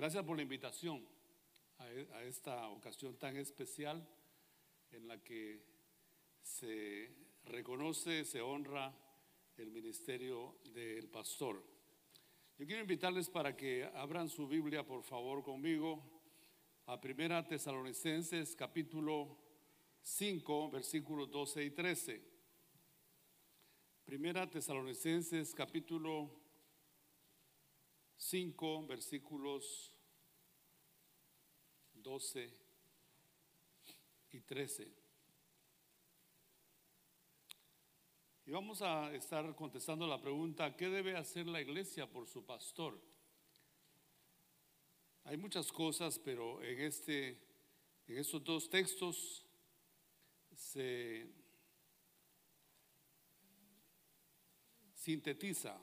Gracias por la invitación a, e- a esta ocasión tan especial en la que se reconoce, se honra el ministerio del pastor. Yo quiero invitarles para que abran su Biblia, por favor, conmigo, a Primera Tesalonicenses, capítulo 5, versículos 12 y 13. Primera Tesalonicenses, capítulo 5, versículos 12 y 13. Y vamos a estar contestando la pregunta, ¿qué debe hacer la iglesia por su pastor? Hay muchas cosas, pero en, este, en estos dos textos se sintetiza,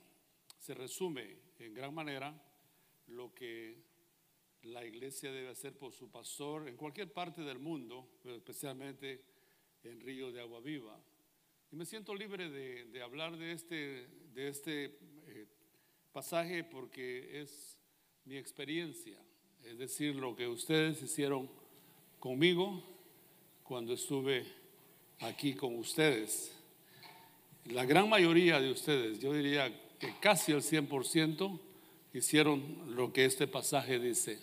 se resume en gran manera lo que la iglesia debe hacer por su pastor en cualquier parte del mundo, pero especialmente en Río de Agua Viva. Y me siento libre de, de hablar de este, de este eh, pasaje porque es mi experiencia, es decir, lo que ustedes hicieron conmigo cuando estuve aquí con ustedes. La gran mayoría de ustedes, yo diría que casi el 100%, hicieron lo que este pasaje dice.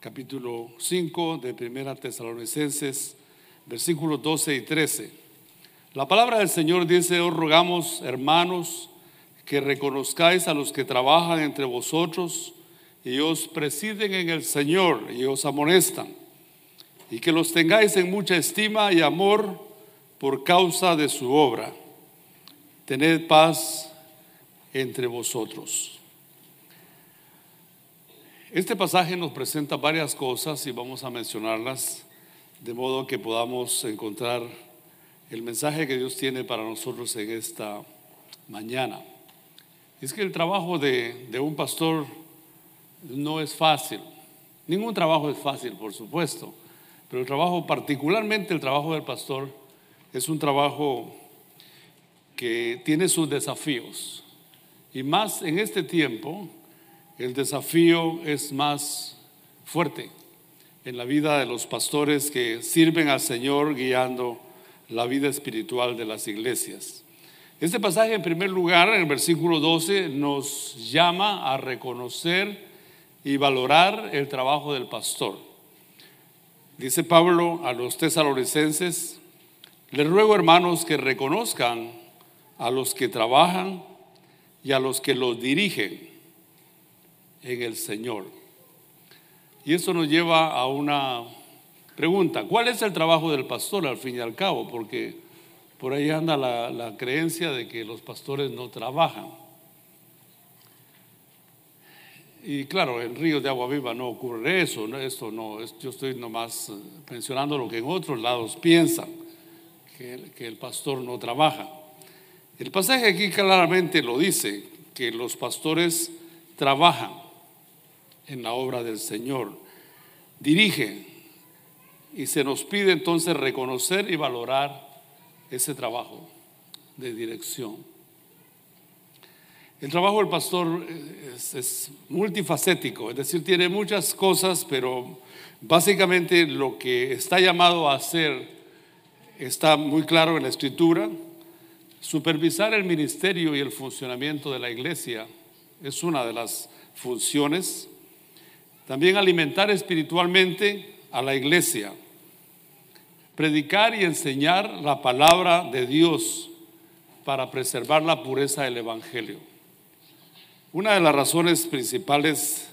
Capítulo 5 de Primera Tesalonicenses, versículos 12 y 13. La palabra del Señor dice, os rogamos, hermanos, que reconozcáis a los que trabajan entre vosotros y os presiden en el Señor y os amonestan, y que los tengáis en mucha estima y amor por causa de su obra. Tened paz entre vosotros. Este pasaje nos presenta varias cosas y vamos a mencionarlas de modo que podamos encontrar el mensaje que Dios tiene para nosotros en esta mañana. Es que el trabajo de, de un pastor no es fácil. Ningún trabajo es fácil, por supuesto, pero el trabajo, particularmente el trabajo del pastor, es un trabajo que tiene sus desafíos. Y más en este tiempo, el desafío es más fuerte en la vida de los pastores que sirven al Señor guiando la vida espiritual de las iglesias. Este pasaje, en primer lugar, en el versículo 12, nos llama a reconocer y valorar el trabajo del pastor. Dice Pablo a los tesalonicenses, les ruego hermanos que reconozcan a los que trabajan y a los que los dirigen en el Señor. Y esto nos lleva a una pregunta, ¿cuál es el trabajo del pastor al fin y al cabo? Porque por ahí anda la, creencia de que los pastores no trabajan. Y claro, en Ríos de Agua Viva no ocurre eso, ¿no? esto no, es- yo estoy nomás eh, mencionando lo que en otros lados piensan, que el pastor no trabaja. El pasaje aquí claramente lo dice, que los pastores trabajan en la obra del Señor, dirigen, y se nos pide entonces reconocer y valorar ese trabajo de dirección. El trabajo del pastor es, es multifacético, es decir, tiene muchas cosas, pero básicamente lo que está llamado a hacer está muy claro en la escritura. Supervisar el ministerio y el funcionamiento de la iglesia es una de las funciones. También alimentar espiritualmente a la iglesia. Predicar y enseñar la palabra de Dios para preservar la pureza del Evangelio. Una de las razones principales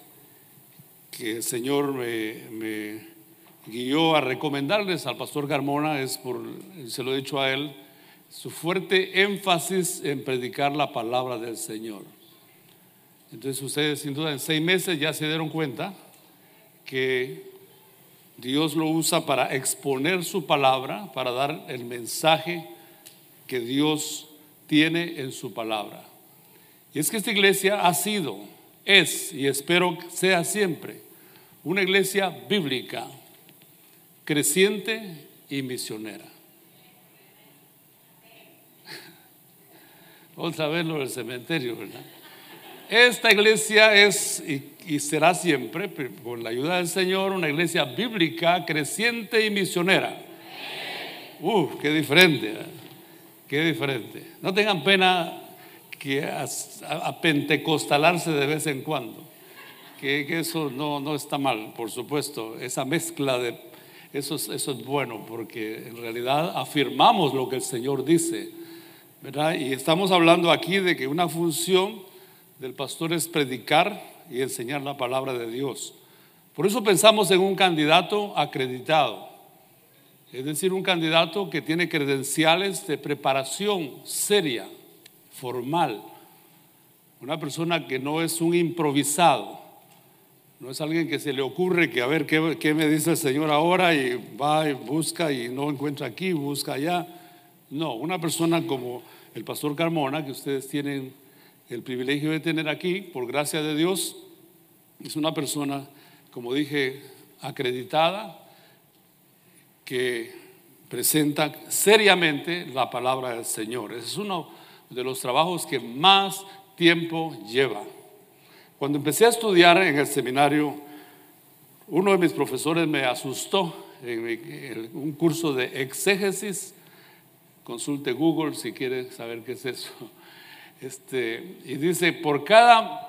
que el Señor me, guió a recomendarles al pastor Garmona es por, se lo he dicho a él, su fuerte énfasis en predicar la palabra del Señor. Entonces ustedes sin duda en seis meses ya se dieron cuenta que Dios lo usa para exponer su palabra, para dar el mensaje que Dios tiene en su palabra. Y es que esta iglesia ha sido, es y espero que sea siempre una iglesia bíblica, creciente y misionera. Otra vez lo del cementerio, ¿verdad? esta iglesia es y, será siempre, con la ayuda del Señor, una iglesia bíblica, creciente y misionera. Uf, qué diferente, ¿eh? qué diferente. No tengan pena que a, pentecostalarse de vez en cuando, que, eso no, no, está mal, por supuesto, esa mezcla de... Eso es, eso es bueno porque en realidad afirmamos lo que el Señor dice, Y estamos hablando aquí de que una función del pastor es predicar y enseñar la palabra de Dios. Por eso pensamos en un candidato acreditado, es decir, un candidato que tiene credenciales de preparación seria, formal, una persona que no es un improvisado, no es alguien que se le ocurre que a ver qué, qué me dice el Señor ahora y va y busca y no encuentra aquí, busca allá. No, una persona como el pastor Carmona, que ustedes tienen el privilegio de tener aquí, por gracia de Dios, es una persona, como dije, acreditada, que presenta seriamente la palabra del Señor. Es uno de los trabajos que más tiempo lleva. Cuando empecé a estudiar en el seminario, uno de mis profesores me asustó en un curso de exégesis. Consulte Google si quiere saber qué es eso. Este, y dice, por cada,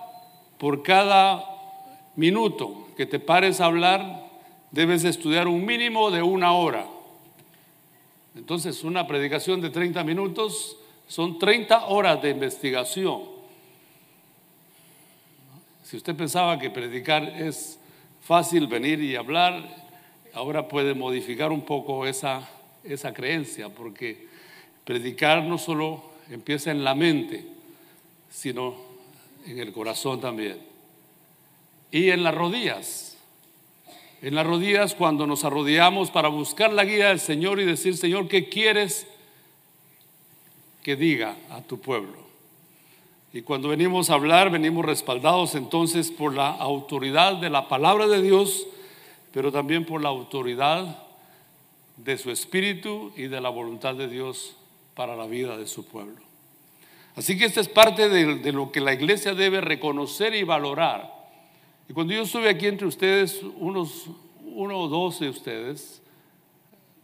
por cada minuto que te pares a hablar, debes estudiar un mínimo de una hora. Entonces, una predicación de 30 minutos son 30 horas de investigación. Si usted pensaba que predicar es fácil venir y hablar, ahora puede modificar un poco esa, esa creencia, porque predicar no solo empieza en la mente, sino en el corazón también. Y en las rodillas. En las rodillas cuando nos arrodillamos para buscar la guía del Señor y decir, Señor, ¿qué quieres que diga a tu pueblo? Y cuando venimos a hablar, venimos respaldados entonces por la autoridad de la palabra de Dios, pero también por la autoridad de su espíritu y de la voluntad de Dios para la vida de su pueblo. Así que esta es parte de, lo que la iglesia debe reconocer y valorar. Y cuando yo estuve aquí entre ustedes, unos uno o dos de ustedes,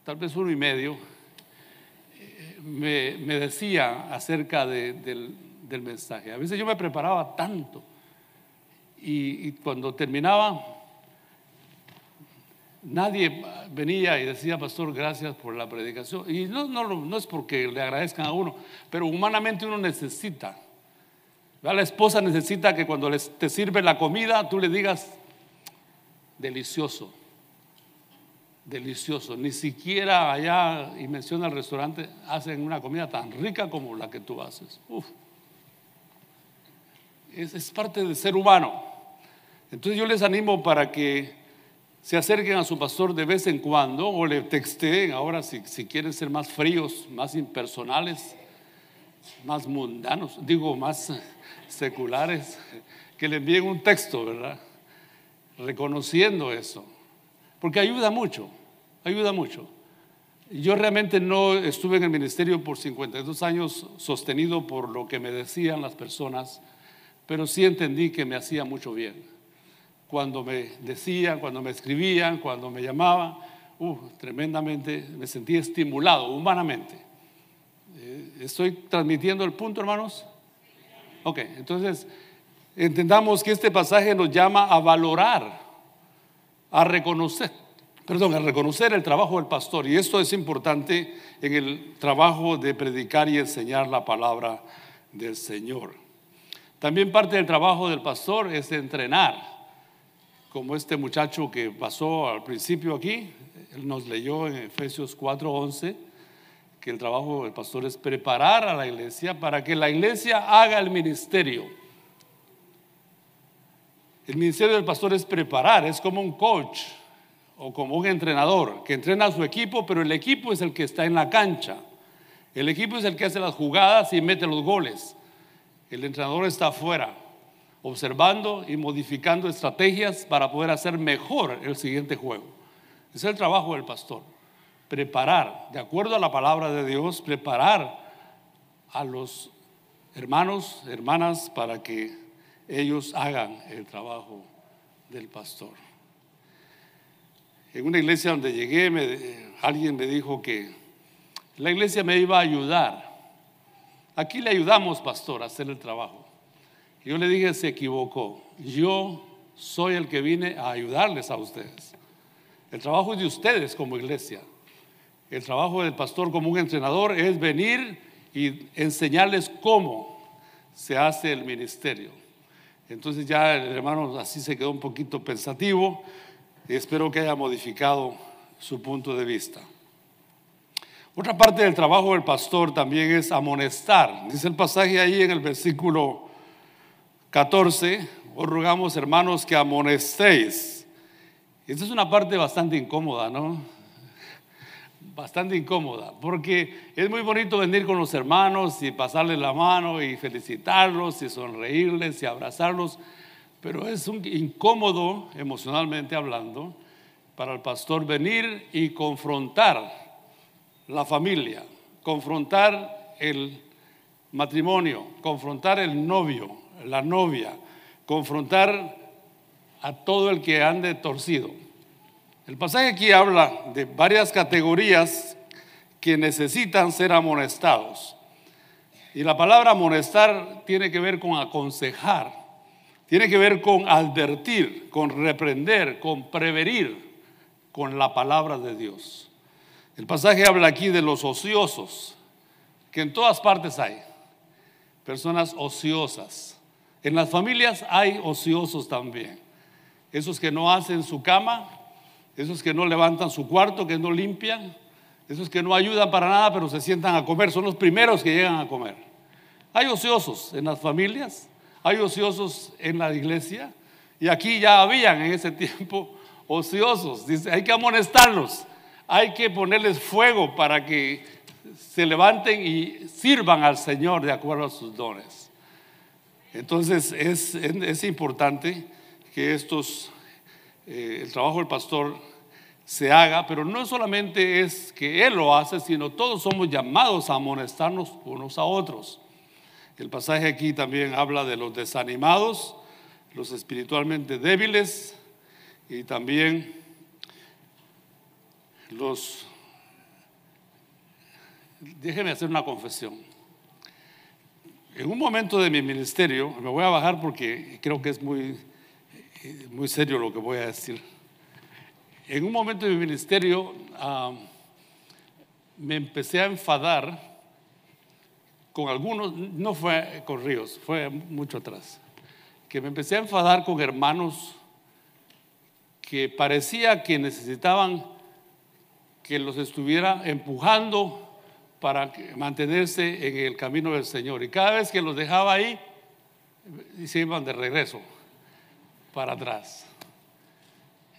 tal vez uno y medio, me, decía acerca del, mensaje. A veces yo me preparaba tanto y cuando terminaba Nadie venía y decía, pastor, gracias por la predicación. Y no, no, no es porque le agradezcan a uno, pero humanamente uno necesita. La esposa necesita que cuando te sirve la comida, tú le digas, delicioso, delicioso. Ni siquiera allá, y menciona el restaurante, hacen una comida tan rica como la que tú haces. Es, es parte del ser humano. Entonces yo les animo para que se acerquen a su pastor de vez en cuando o le texten, ahora si, si quieren ser más fríos, más impersonales, más mundanos, digo más seculares, que le envíen un texto, ¿verdad? Reconociendo eso, porque ayuda mucho, ayuda mucho. Yo realmente no estuve en el ministerio por 52 años sostenido por lo que me decían las personas, pero sí entendí que me hacía mucho bien cuando me decían, cuando me escribían, cuando me llamaban, uh, tremendamente me sentí estimulado humanamente. Eh, ¿Estoy transmitiendo el punto, hermanos? Ok, entonces entendamos que este pasaje nos llama a valorar, a reconocer, perdón, a reconocer el trabajo del pastor. Y esto es importante en el trabajo de predicar y enseñar la palabra del Señor. También parte del trabajo del pastor es entrenar como este muchacho que pasó al principio aquí, él nos leyó en Efesios 4:11 que el trabajo del pastor es preparar a la iglesia para que la iglesia haga el ministerio. El ministerio del pastor es preparar, es como un coach o como un entrenador que entrena a su equipo, pero el equipo es el que está en la cancha. El equipo es el que hace las jugadas y mete los goles. El entrenador está afuera observando y modificando estrategias para poder hacer mejor el siguiente juego. Es el trabajo del pastor. Preparar, de acuerdo a la palabra de Dios, preparar a los hermanos, hermanas, para que ellos hagan el trabajo del pastor. En una iglesia donde llegué, alguien me dijo que la iglesia me iba a ayudar. Aquí le ayudamos, pastor, a hacer el trabajo. Yo le dije, se equivocó. Yo soy el que vine a ayudarles a ustedes. El trabajo es de ustedes como iglesia. El trabajo del pastor como un entrenador es venir y enseñarles cómo se hace el ministerio. Entonces ya el hermano así se quedó un poquito pensativo y espero que haya modificado su punto de vista. Otra parte del trabajo del pastor también es amonestar. Dice el pasaje ahí en el versículo 14, os rogamos hermanos que amonestéis. Esta es una parte bastante incómoda, ¿no? Bastante incómoda, porque es muy bonito venir con los hermanos y pasarles la mano y felicitarlos y sonreírles y abrazarlos, pero es un incómodo emocionalmente hablando para el pastor venir y confrontar la familia, confrontar el matrimonio, confrontar el novio, la novia, confrontar a todo el que ande torcido. El pasaje aquí habla de varias categorías que necesitan ser amonestados. Y la palabra amonestar tiene que ver con aconsejar, tiene que ver con advertir, con reprender, con prevenir con la palabra de Dios. El pasaje habla aquí de los ociosos, que en todas partes hay, personas ociosas, en las familias hay ociosos también. Esos que no hacen su cama, esos que no levantan su cuarto, que no limpian, esos que no ayudan para nada, pero se sientan a comer, son los primeros que llegan a comer. Hay ociosos en las familias, hay ociosos en la iglesia, y aquí ya habían en ese tiempo ociosos. Dice, hay que amonestarlos, hay que ponerles fuego para que se levanten y sirvan al Señor de acuerdo a sus dones. Entonces es, importante que estos, eh, el trabajo del pastor se haga, pero no solamente es que él lo hace, sino todos somos llamados a amonestarnos unos a otros. El pasaje aquí también habla de los desanimados, los espiritualmente débiles y también los... Déjenme hacer una confesión. En un momento de mi ministerio, me voy a bajar porque creo que es muy, muy serio lo que voy a decir. En un momento de mi ministerio me empecé a enfadar con algunos, no fue con Ríos, fue mucho atrás, que me empecé a enfadar con hermanos que parecía que necesitaban que los estuviera empujando para mantenerse en el camino del Señor. Y cada vez que los dejaba ahí, se iban de regreso para atrás.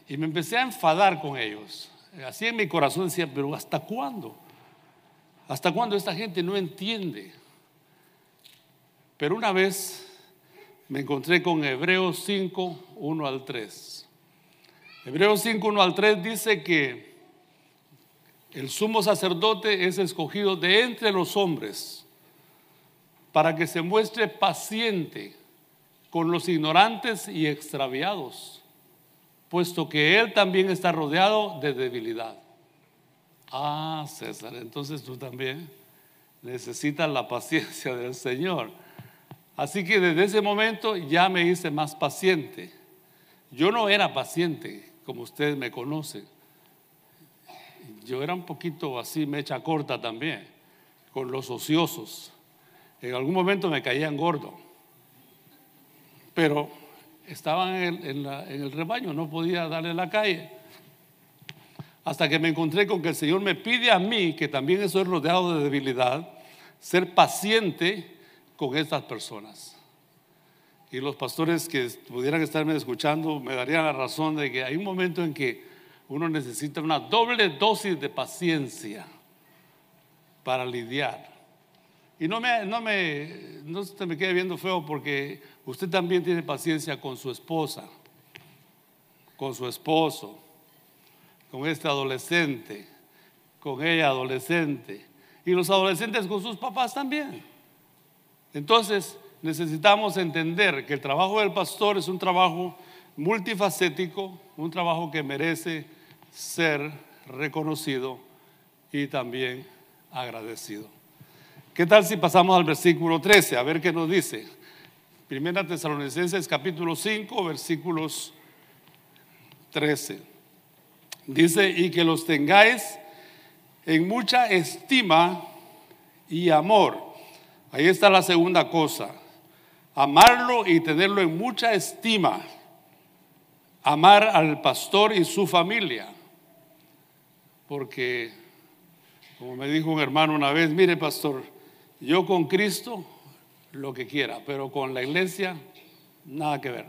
Y me empecé a enfadar con ellos. Así en mi corazón decía, pero ¿hasta cuándo? ¿Hasta cuándo esta gente no entiende? Pero una vez me encontré con Hebreos 5, 1 al 3. Hebreos 5, 1 al 3 dice que el sumo sacerdote es escogido de entre los hombres para que se muestre paciente con los ignorantes y extraviados, puesto que él también está rodeado de debilidad. Ah, César, entonces tú también necesitas la paciencia del Señor. Así que desde ese momento ya me hice más paciente. Yo no era paciente, como ustedes me conocen yo era un poquito así, mecha corta también, con los ociosos. En algún momento me caían gordo, pero estaban en el, rebaño, no podía darle la calle. Hasta que me encontré con que el Señor me pide a mí, que también estoy rodeado de debilidad, ser paciente con estas personas. Y los pastores que pudieran estarme escuchando me darían la razón de que hay un momento en que uno necesita una doble dosis de paciencia para lidiar. Y no me, no me, no se me quede viendo feo porque usted también tiene paciencia con su esposa, con su esposo, con este adolescente, con ella adolescente, y los adolescentes con sus papás también. Entonces, necesitamos entender que el trabajo del pastor es un trabajo multifacético, un trabajo que merece ser reconocido y también agradecido. ¿Qué tal si pasamos al versículo 13? A ver qué nos dice. Primera Tesalonicenses capítulo 5, versículos 13. Dice, y que los tengáis en mucha estima y amor. Ahí está la segunda cosa. Amarlo y tenerlo en mucha estima. Amar al pastor y su familia. Porque, como me dijo un hermano una vez, mire pastor, yo con Cristo lo que quiera, pero con la iglesia nada que ver.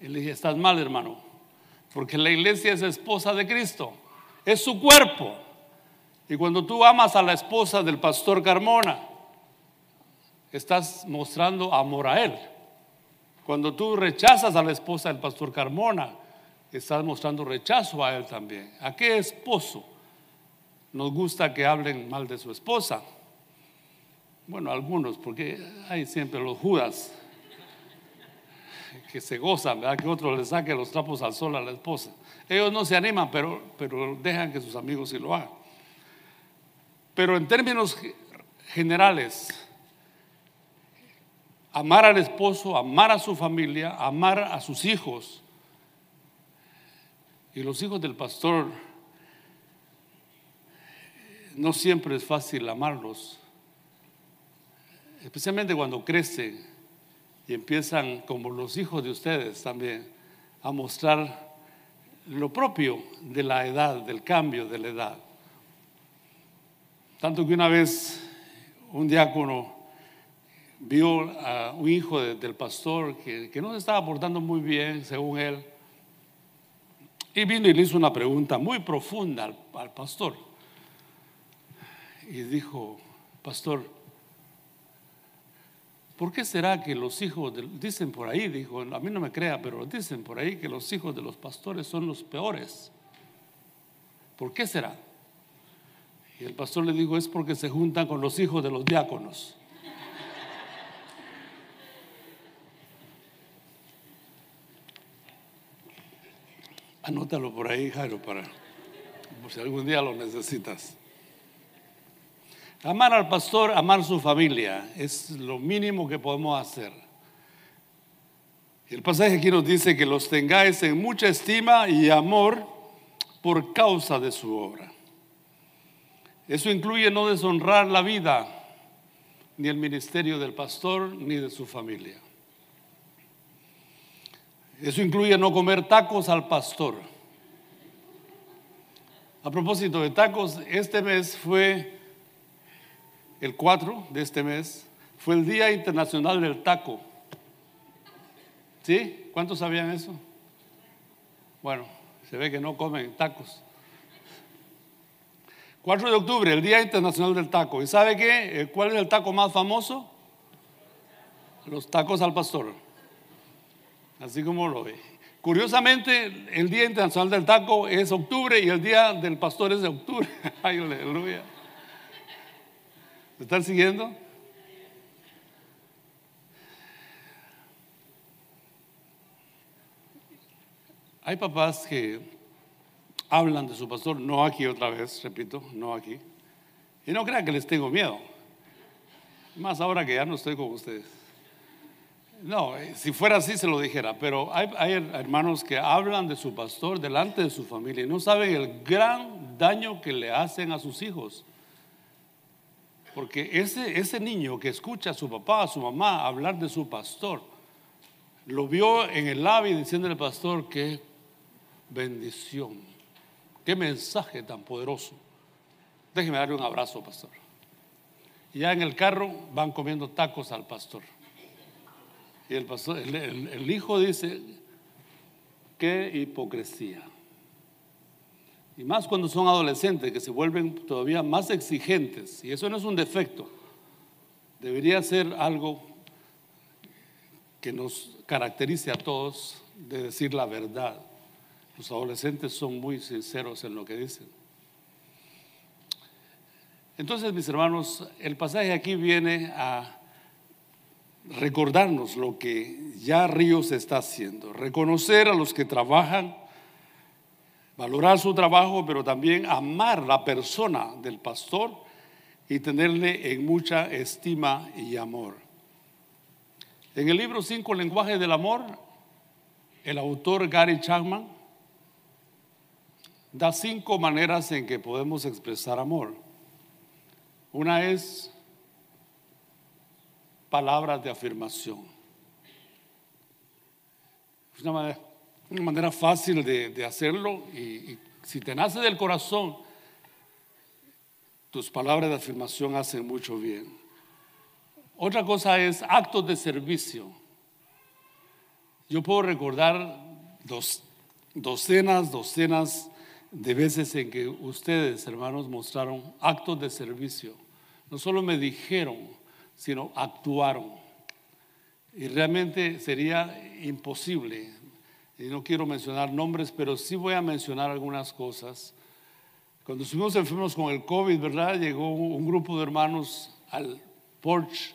Y le dije, estás mal hermano, porque la iglesia es esposa de Cristo, es su cuerpo. Y cuando tú amas a la esposa del pastor Carmona, estás mostrando amor a él. Cuando tú rechazas a la esposa del pastor Carmona, estás mostrando rechazo a él también. ¿A qué esposo nos gusta que hablen mal de su esposa? Bueno, algunos, porque hay siempre los judas que se gozan, ¿verdad? Que otros le saquen los trapos al sol a la esposa. Ellos no se animan, pero, pero dejan que sus amigos sí lo hagan. Pero en términos generales, amar al esposo, amar a su familia, amar a sus hijos, y los hijos del pastor, no siempre es fácil amarlos, especialmente cuando crecen y empiezan, como los hijos de ustedes también, a mostrar lo propio de la edad, del cambio de la edad. Tanto que una vez un diácono vio a un hijo del pastor que, no se estaba portando muy bien, según él, y vino y le hizo una pregunta muy profunda al, pastor. Y dijo, pastor, ¿por qué será que los hijos, dicen por ahí, dijo, a mí no me crea, pero dicen por ahí que los hijos de los pastores son los peores? ¿Por qué será? Y el pastor le dijo, es porque se juntan con los hijos de los diáconos. Anótalo por ahí, Jairo, para por si algún día lo necesitas. Amar al pastor, amar su familia, es lo mínimo que podemos hacer. El pasaje aquí nos dice que los tengáis en mucha estima y amor por causa de su obra. Eso incluye no deshonrar la vida, ni el ministerio del pastor, ni de su familia. Eso incluye no comer tacos al pastor. A propósito de tacos, este mes fue el 4 de este mes, fue el Día Internacional del Taco. ¿Sí? ¿Cuántos sabían eso? Bueno, se ve que no comen tacos. 4 de octubre, el Día Internacional del Taco. ¿Y sabe qué? Eh, ¿Cuál es el taco más famoso? Los tacos al pastor así como lo ve. Curiosamente, el Día Internacional del Taco es octubre y el Día del Pastor es de octubre. Ay, aleluya. ¿Me están siguiendo? Hay papás que hablan de su pastor, no aquí otra vez, repito, no aquí. Y no crean que les tengo miedo. Más ahora que ya no estoy con ustedes. No, eh, si fuera así se lo dijera, pero hay, hermanos que hablan de su pastor delante de su familia y no saben el gran daño que le hacen a sus hijos. Porque ese, ese niño que escucha a su papá, a su mamá hablar de su pastor, lo vio en el labio diciendo al pastor, qué bendición, qué mensaje tan poderoso. Déjeme darle un abrazo, pastor. Y ya en el carro van comiendo tacos al pastor. Y el, el, hijo dice, qué hipocresía. Y más cuando son adolescentes que se vuelven todavía más exigentes. Y eso no es un defecto. Debería ser algo que nos caracterice a todos de decir la verdad. Los adolescentes son muy sinceros en lo que dicen. Entonces, mis hermanos, el pasaje aquí viene a recordarnos lo que ya Ríos está haciendo, reconocer a los que trabajan, valorar su trabajo, pero también amar la persona del pastor y tenerle en mucha estima y amor. En el libro Cinco Lenguajes del Amor, el autor Gary Chapman da cinco maneras en que podemos expresar amor. Una es palabras de afirmación. Es una manera, fácil de, hacerlo y, y si te nace del corazón, tus palabras de afirmación hacen mucho bien. Otra cosa es actos de servicio. Yo puedo recordar dos, docenas, docenas de veces en que ustedes, hermanos, mostraron actos de servicio. No solo me dijeron, sino actuaron. Y realmente sería imposible, y no quiero mencionar nombres, pero sí voy a mencionar algunas cosas. Cuando estuvimos enfermos con el COVID, ¿verdad? Llegó un grupo de hermanos al porch,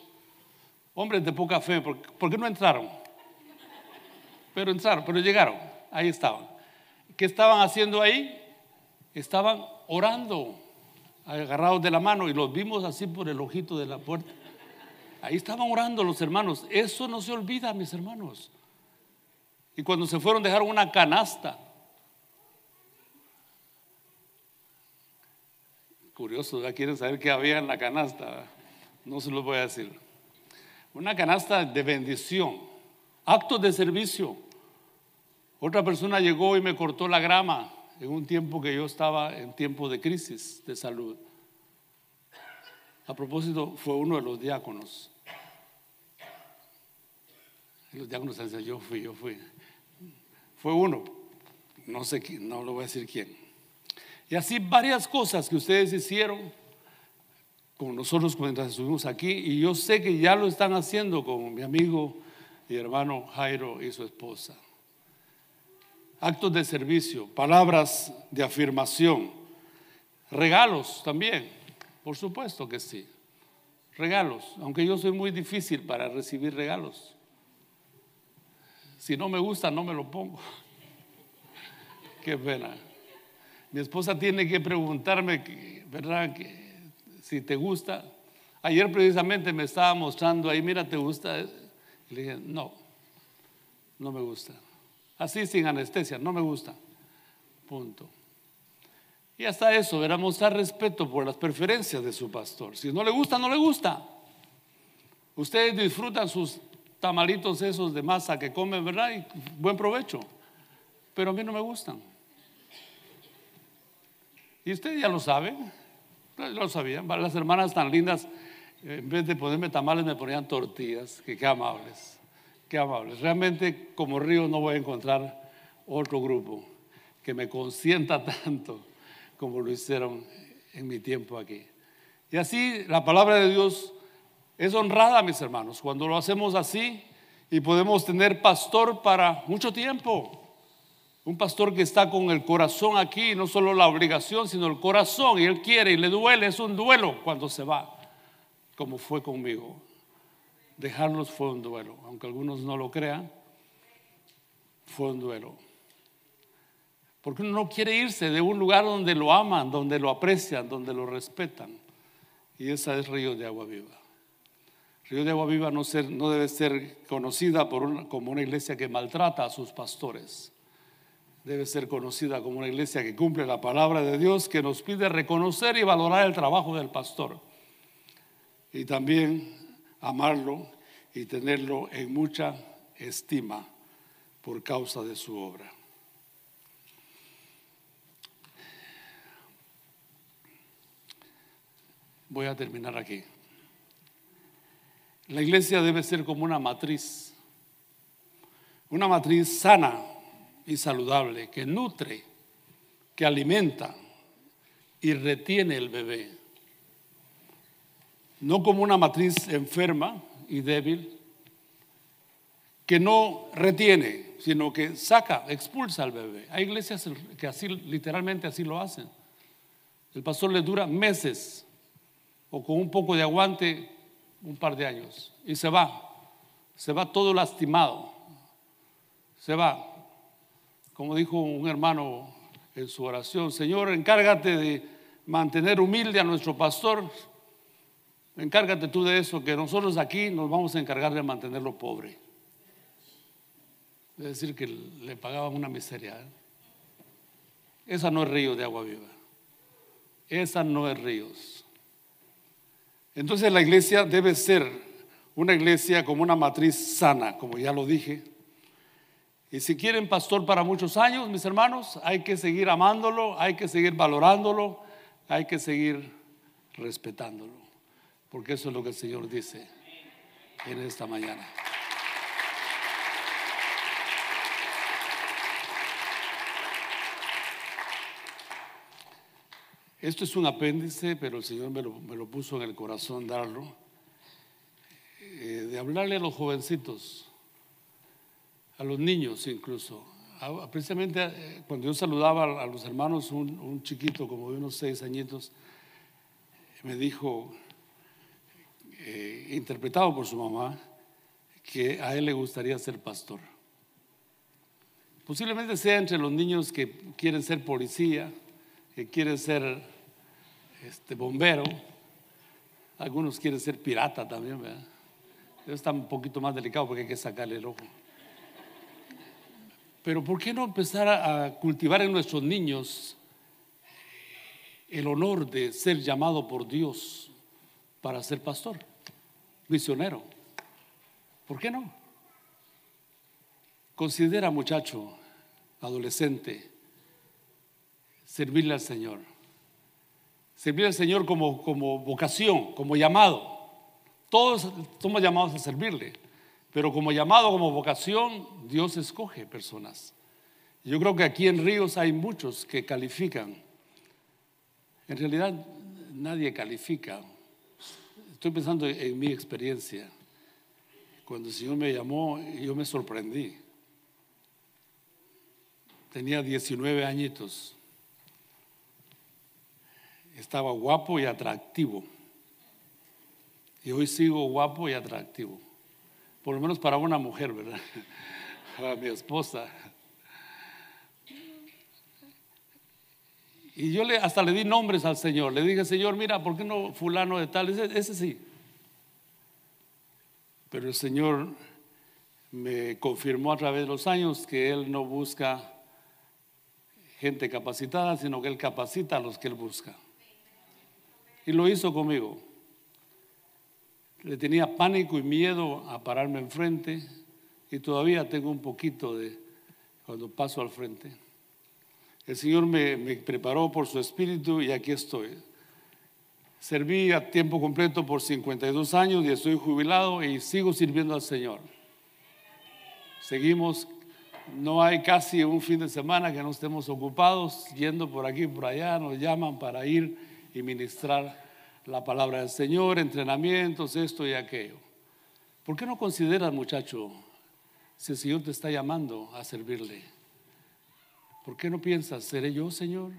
hombres de poca fe, ¿por qué no entraron? Pero entraron, pero llegaron, ahí estaban. ¿Qué estaban haciendo ahí? estaban orando, agarrados de la mano, y los vimos así por el ojito de la puerta. Ahí estaban orando los hermanos. Eso no se olvida, mis hermanos. Y cuando se fueron dejaron una canasta. Curioso, ya quieren saber qué había en la canasta. No se los voy a decir. Una canasta de bendición, actos de servicio. Otra persona llegó y me cortó la grama en un tiempo que yo estaba en tiempo de crisis de salud. A propósito, fue uno de los diáconos. Los diáconos yo fui, yo fui. Fue uno, no sé quién, no lo voy a decir quién. Y así varias cosas que ustedes hicieron con nosotros mientras estuvimos aquí. Y yo sé que ya lo están haciendo con mi amigo y hermano Jairo y su esposa actos de servicio, palabras de afirmación, regalos también, por supuesto que sí, regalos, aunque yo soy muy difícil para recibir regalos. Si no me gusta, no me lo pongo. Qué pena. Mi esposa tiene que preguntarme, ¿verdad? Que, si te gusta. Ayer precisamente me estaba mostrando ahí, mira, ¿te gusta? le dije, no, no me gusta. Así sin anestesia, no me gusta. Punto. Y hasta eso, verá mostrar respeto por las preferencias de su pastor. Si no le gusta, no le gusta. Ustedes disfrutan sus tamalitos esos de masa que comen, ¿verdad? Y buen provecho. Pero a mí no me gustan. Y ustedes ya lo saben. Ya lo sabían. Las hermanas tan lindas, en vez de ponerme tamales, me ponían tortillas. Que qué amables. Qué amables. Realmente como Río no voy a encontrar otro grupo que me consienta tanto como lo hicieron en mi tiempo aquí. Y así la palabra de Dios es honrada, mis hermanos, cuando lo hacemos así y podemos tener pastor para mucho tiempo. Un pastor que está con el corazón aquí, no solo la obligación, sino el corazón, y él quiere y le duele, es un duelo cuando se va, como fue conmigo dejarlos fue un duelo, aunque algunos no lo crean, fue un duelo. Porque uno no quiere irse de un lugar donde lo aman, donde lo aprecian, donde lo respetan. Y esa es Río de Agua Viva. Río de Agua Viva no, debe ser conocida como una iglesia que maltrata a sus pastores. Debe ser conocida como una iglesia que cumple la palabra de Dios, que nos pide reconocer y valorar el trabajo del pastor. Y también amarlo y tenerlo en mucha estima por causa de su obra. Voy a terminar aquí. La iglesia debe ser como una matriz, una matriz sana y saludable que nutre, que alimenta y retiene el bebé no como una matriz enferma y débil, que no retiene, sino que saca, expulsa al bebé. Hay iglesias que así, literalmente así lo hacen. El pastor le dura meses o con un poco de aguante un par de años y se va. se va todo lastimado, se va. Como dijo un hermano en su oración, Señor, encárgate de mantener humilde a nuestro pastor, encárgate tú de eso, que nosotros aquí nos vamos a encargar de mantenerlo pobre. Es decir, que le pagaban una miseria. ¿eh? Esa no es río de agua viva. Esa no es ríos. Entonces la iglesia debe ser una iglesia como una matriz sana, como ya lo dije. Y si quieren pastor para muchos años, mis hermanos, hay que seguir amándolo, hay que seguir valorándolo, hay que seguir respetándolo. Porque eso es lo que el Señor dice en esta mañana. Esto es un apéndice, pero el Señor me lo, puso en el corazón darlo, eh, de hablarle a los jovencitos, a los niños incluso. precisamente eh, cuando yo saludaba a, los hermanos, un, chiquito como de unos seis añitos, me dijo, eh, interpretado por su mamá, que a él le gustaría ser pastor. Posiblemente sea entre los niños que quieren ser policía, que quieren ser este, bombero, algunos quieren ser pirata también, ¿verdad? Eso está un poquito más delicado porque hay que sacarle el ojo. Pero ¿por qué no empezar a cultivar en nuestros niños el honor de ser llamado por Dios para ser pastor, misionero? ¿Por qué no? Considera, muchacho, adolescente, servirle al Señor Servir al Señor como, como vocación, como llamado. Todos somos llamados a servirle, pero como llamado, como vocación, Dios escoge personas. Yo creo que aquí en Ríos hay muchos que califican. En realidad nadie califica. Estoy pensando en mi experiencia. Cuando el Señor me llamó, yo me sorprendí. Tenía 19 añitos estaba guapo y atractivo. Y hoy sigo guapo y atractivo. Por lo menos para una mujer, ¿verdad? Para mi esposa. Y yo le, hasta le di nombres al Señor. Le dije, Señor, mira, ¿por qué no fulano de tal? Ese, ese sí. Pero el Señor me confirmó a través de los años que Él no busca gente capacitada, sino que Él capacita a los que Él busca. Y lo hizo conmigo. Le tenía pánico y miedo a pararme enfrente y todavía tengo un poquito de cuando paso al frente. El Señor me, me preparó por su espíritu y aquí estoy. Serví a tiempo completo por 52 años y estoy jubilado y sigo sirviendo al Señor. Seguimos, no hay casi un fin de semana que no estemos ocupados, yendo por aquí por allá, nos llaman para ir y ministrar la palabra del Señor, entrenamientos, esto y aquello. ¿Por qué no consideras, muchacho, si el Señor te está llamando a servirle? ¿Por qué no piensas, seré yo, Señor?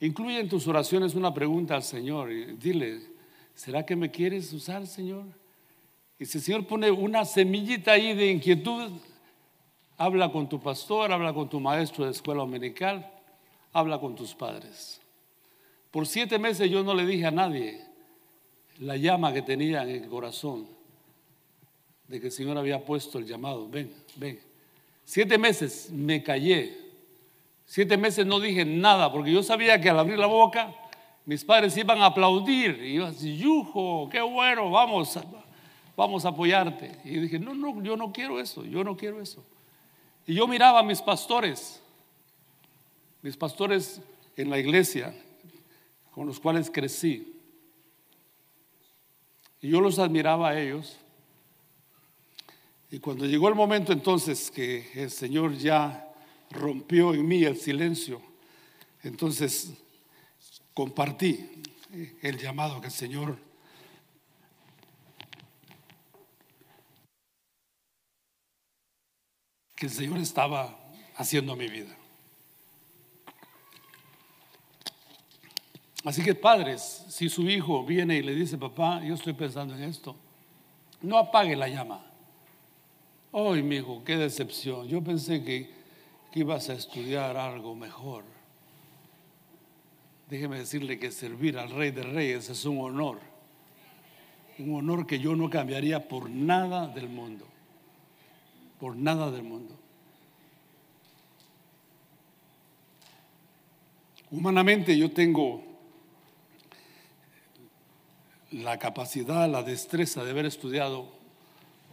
Incluye en tus oraciones una pregunta al Señor y dile, ¿será que me quieres usar, Señor? Y si el Señor pone una semillita ahí de inquietud, habla con tu pastor, habla con tu maestro de escuela dominical, habla con tus padres. Por siete meses yo no le dije a nadie la llama que tenía en el corazón de que el Señor había puesto el llamado. Ven, ven. Siete meses me callé. Siete meses no dije nada porque yo sabía que al abrir la boca mis padres iban a aplaudir. Y iban a decir, Yujo, qué bueno, vamos, vamos a apoyarte. Y dije, no, no, yo no quiero eso, yo no quiero eso. Y yo miraba a mis pastores, mis pastores en la iglesia, con los cuales crecí. Y yo los admiraba a ellos. Y cuando llegó el momento entonces que el Señor ya rompió en mí el silencio, entonces compartí el llamado que el Señor que el Señor estaba haciendo a mi vida. Así que padres, si su hijo viene y le dice, papá, yo estoy pensando en esto, no apague la llama, Ay, mi hijo, qué decepción. Yo pensé que, que ibas a estudiar algo mejor. Déjeme decirle que servir al Rey de Reyes es un honor. Un honor que yo no cambiaría por nada del mundo. Por nada del mundo. Humanamente yo tengo la capacidad, la destreza de haber estudiado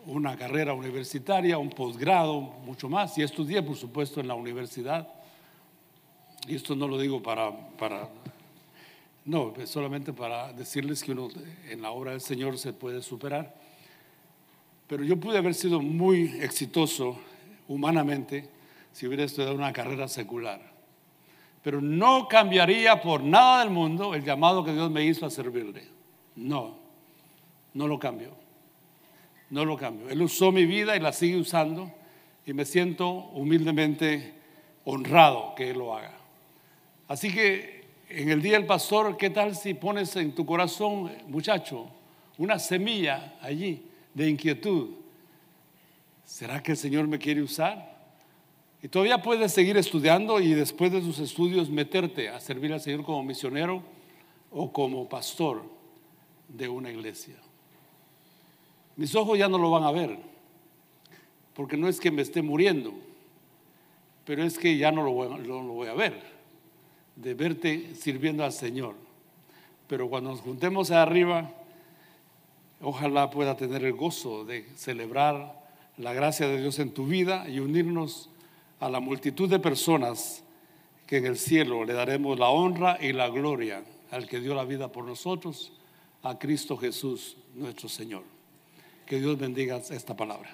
una carrera universitaria, un posgrado, mucho más, y estudié, por supuesto, en la universidad. Y esto no lo digo para, para no, solamente para decirles que uno en la obra del Señor se puede superar. Pero yo pude haber sido muy exitoso humanamente si hubiera estudiado una carrera secular. Pero no cambiaría por nada del mundo el llamado que Dios me hizo a servirle. No, no lo cambio. No lo cambio. Él usó mi vida y la sigue usando y me siento humildemente honrado que Él lo haga. Así que en el día del pastor, ¿qué tal si pones en tu corazón, muchacho, una semilla allí de inquietud? ¿Será que el Señor me quiere usar? Y todavía puedes seguir estudiando y después de tus estudios meterte a servir al Señor como misionero o como pastor de una iglesia. Mis ojos ya no lo van a ver, porque no es que me esté muriendo, pero es que ya no lo voy, a ver de verte sirviendo al Señor. Pero cuando nos juntemos arriba, ojalá pueda tener el gozo de celebrar la gracia de Dios en tu vida y unirnos a la multitud de personas que en el cielo le daremos la honra y la gloria al que dio la vida por nosotros, a Cristo Jesús nuestro Señor. Que Dios bendiga esta palabra.